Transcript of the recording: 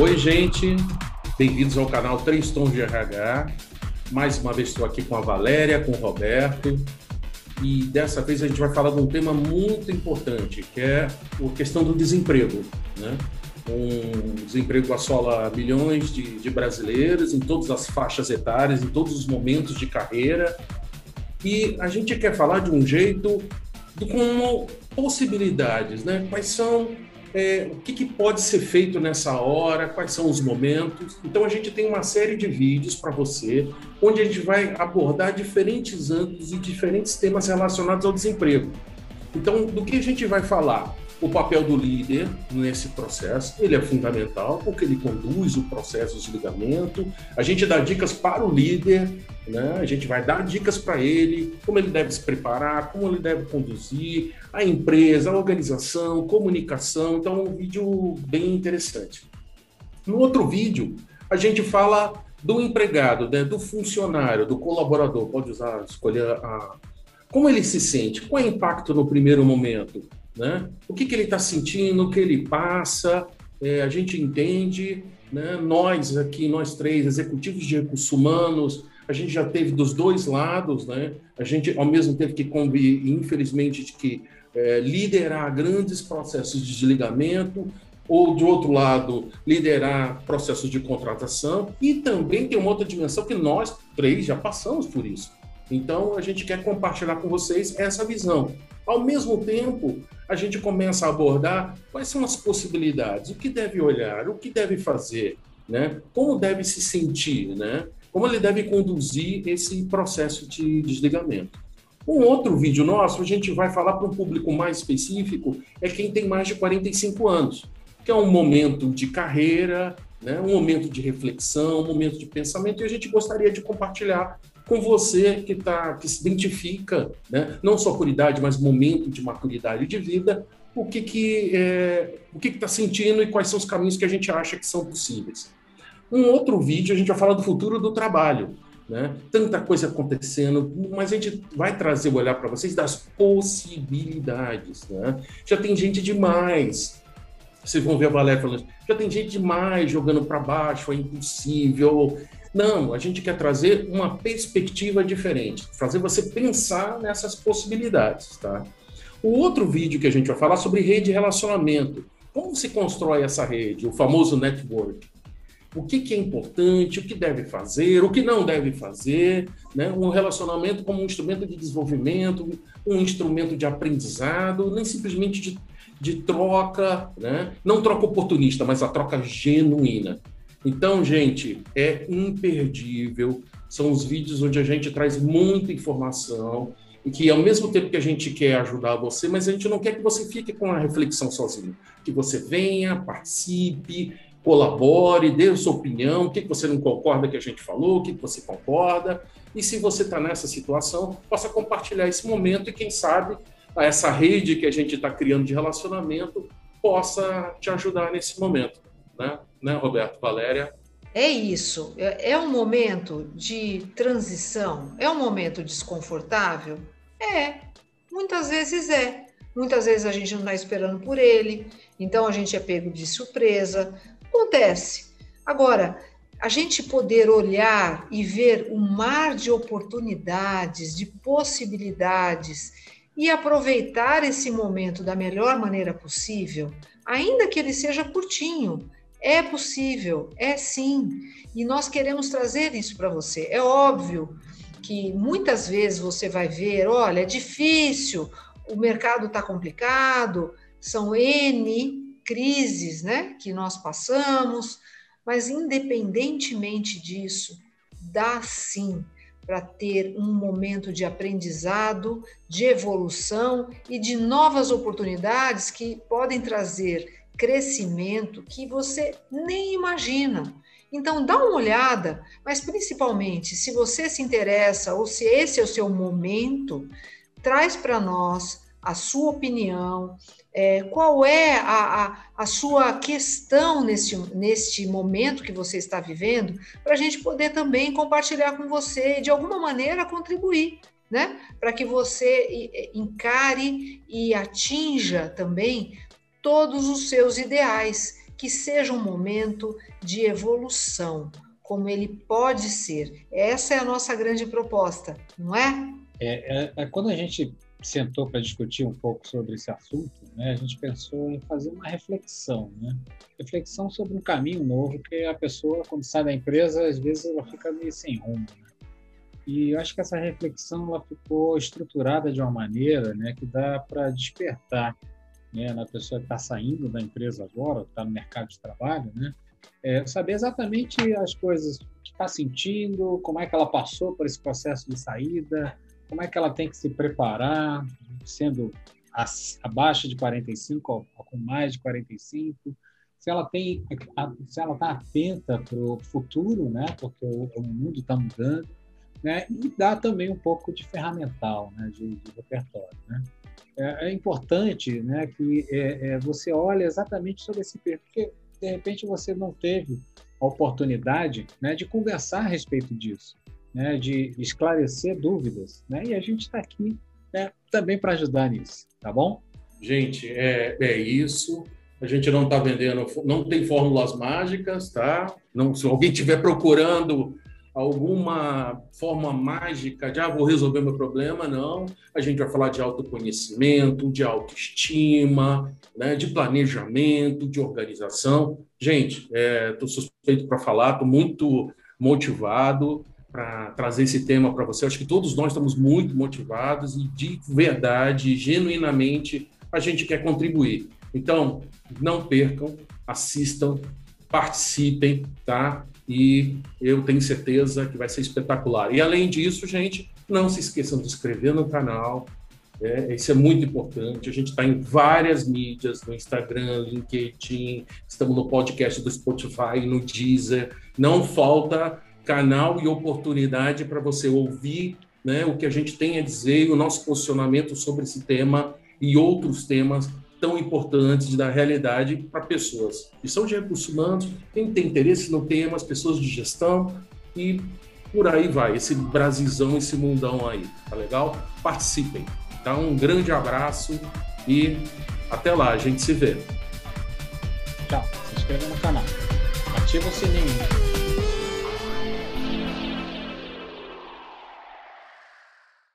Oi, gente. Bem-vindos ao canal Três Tons de RH. Mais uma vez estou aqui com a Valéria, com o Roberto. E dessa vez a gente vai falar de um tema muito importante, que é a questão do desemprego. Né? Um desemprego assola milhões de, de brasileiros em todas as faixas etárias, em todos os momentos de carreira. E a gente quer falar de um jeito como possibilidades, né? Quais são é, o que, que, pode ser feito nessa hora, quais são os momentos. Então, a gente tem uma série de vídeos para você, onde a gente vai abordar diferentes ângulos e diferentes temas relacionados ao desemprego. Então, do que a gente vai falar? O papel do líder nesse processo, ele é fundamental, porque ele conduz o processo de desligamento. A gente dá dicas para o líder, né? a gente vai dar dicas para ele, como ele deve se preparar, como ele deve conduzir, a empresa, a organização, comunicação. Então, é um vídeo bem interessante. No outro vídeo, a gente fala do empregado, né? do funcionário, do colaborador, pode usar, escolher a. Como ele se sente? Qual é o impacto no primeiro momento? Né? O que, que ele está sentindo, o que ele passa, é, a gente entende, né? nós aqui, nós três, executivos de recursos humanos, a gente já teve dos dois lados, né? a gente ao mesmo tempo que convive, infelizmente, que é, liderar grandes processos de desligamento, ou, de outro lado, liderar processos de contratação, e também tem uma outra dimensão que nós três já passamos por isso. Então, a gente quer compartilhar com vocês essa visão. Ao mesmo tempo, a gente começa a abordar quais são as possibilidades, o que deve olhar, o que deve fazer, né? como deve se sentir, né? como ele deve conduzir esse processo de desligamento. Um outro vídeo nosso, a gente vai falar para um público mais específico, é quem tem mais de 45 anos, que é um momento de carreira, né? um momento de reflexão, um momento de pensamento, e a gente gostaria de compartilhar com você que, tá, que se identifica, né, não só por idade, mas momento de maturidade de vida, o que que é, o que está sentindo e quais são os caminhos que a gente acha que são possíveis. Um outro vídeo a gente vai falar do futuro do trabalho, né? Tanta coisa acontecendo, mas a gente vai trazer o olhar para vocês das possibilidades, né? Já tem gente demais. Vocês vão ver a Valéria falando, já tem gente demais jogando para baixo, é impossível. Não, a gente quer trazer uma perspectiva diferente, fazer você pensar nessas possibilidades, tá? O outro vídeo que a gente vai falar sobre rede de relacionamento. Como se constrói essa rede, o famoso network? O que, que é importante, o que deve fazer, o que não deve fazer, né? Um relacionamento como um instrumento de desenvolvimento, um instrumento de aprendizado, nem simplesmente de, de troca, né? Não troca oportunista, mas a troca genuína. Então, gente, é imperdível. São os vídeos onde a gente traz muita informação e que, ao mesmo tempo que a gente quer ajudar você, mas a gente não quer que você fique com a reflexão sozinho. Que você venha, participe, colabore, dê sua opinião, o que você não concorda que a gente falou, o que você concorda. E se você está nessa situação, possa compartilhar esse momento e, quem sabe, essa rede que a gente está criando de relacionamento possa te ajudar nesse momento. Né? Né, Roberto? Valéria? É isso. É, é um momento de transição? É um momento desconfortável? É. Muitas vezes é. Muitas vezes a gente não está esperando por ele, então a gente é pego de surpresa. Acontece. Agora, a gente poder olhar e ver um mar de oportunidades, de possibilidades e aproveitar esse momento da melhor maneira possível, ainda que ele seja curtinho, é possível, é sim. E nós queremos trazer isso para você. É óbvio que muitas vezes você vai ver: olha, é difícil, o mercado está complicado, são N crises né, que nós passamos, mas independentemente disso, dá sim para ter um momento de aprendizado, de evolução e de novas oportunidades que podem trazer crescimento que você nem imagina. Então, dá uma olhada, mas principalmente, se você se interessa ou se esse é o seu momento, traz para nós a sua opinião, é, qual é a, a, a, sua questão nesse, neste momento que você está vivendo, para a gente poder também compartilhar com você e, de alguma maneira, contribuir, né? Para que você encare e atinja também todos os seus ideais, que seja um momento de evolução, como ele pode ser. Essa é a nossa grande proposta, não é? É, é, é quando a gente sentou para discutir um pouco sobre esse assunto, né, a gente pensou em fazer uma reflexão, né? reflexão sobre um caminho novo que a pessoa, quando sai da empresa, às vezes ela fica meio sem rumo. Né? E eu acho que essa reflexão ela ficou estruturada de uma maneira né, que dá para despertar né, na pessoa que está saindo da empresa agora, está no mercado de trabalho, né, é saber exatamente as coisas que está sentindo, como é que ela passou por esse processo de saída, como é que ela tem que se preparar, sendo abaixo de 45 ou com mais de 45, se ela tem, se ela está atenta para o futuro, né? Porque o, o mundo está mudando, né? E dá também um pouco de ferramental, né? De, de repertório, né? É, é, importante, né? Que é, é, você olhe exatamente sobre esse perfil, porque de repente você não teve a oportunidade, né? De conversar a respeito disso né, de esclarecer dúvidas, né? E a gente está aqui né, também para ajudar nisso, tá bom? Gente, é, é isso. A gente não está vendendo, não tem fórmulas mágicas, tá? Não, se alguém estiver procurando alguma forma mágica de ah, vou resolver meu problema, não. A gente vai falar de autoconhecimento, de autoestima, né, de planejamento, de organização. Gente, estou é, suspeito para falar, estou muito motivado para trazer esse tema para você. Acho que todos nós estamos muito motivados e de verdade, genuinamente, a gente quer contribuir. Então, não percam, assistam, participem, tá? E eu tenho certeza que vai ser espetacular. E além disso, gente, não se esqueçam de inscrever no canal. É, isso é muito importante. A gente está em várias mídias, no Instagram, LinkedIn, estamos no podcast do Spotify, no Deezer. Não falta canal e oportunidade para você ouvir né, o que a gente tem a dizer o nosso posicionamento sobre esse tema e outros temas tão importantes da realidade para pessoas que são de recursos humanos, quem tem interesse no tema, as pessoas de gestão e por aí vai, esse Brasilzão, esse mundão aí, tá legal? Participem, tá? Um grande abraço e até lá, a gente se vê. Tchau, se inscreva no canal, ativa o sininho.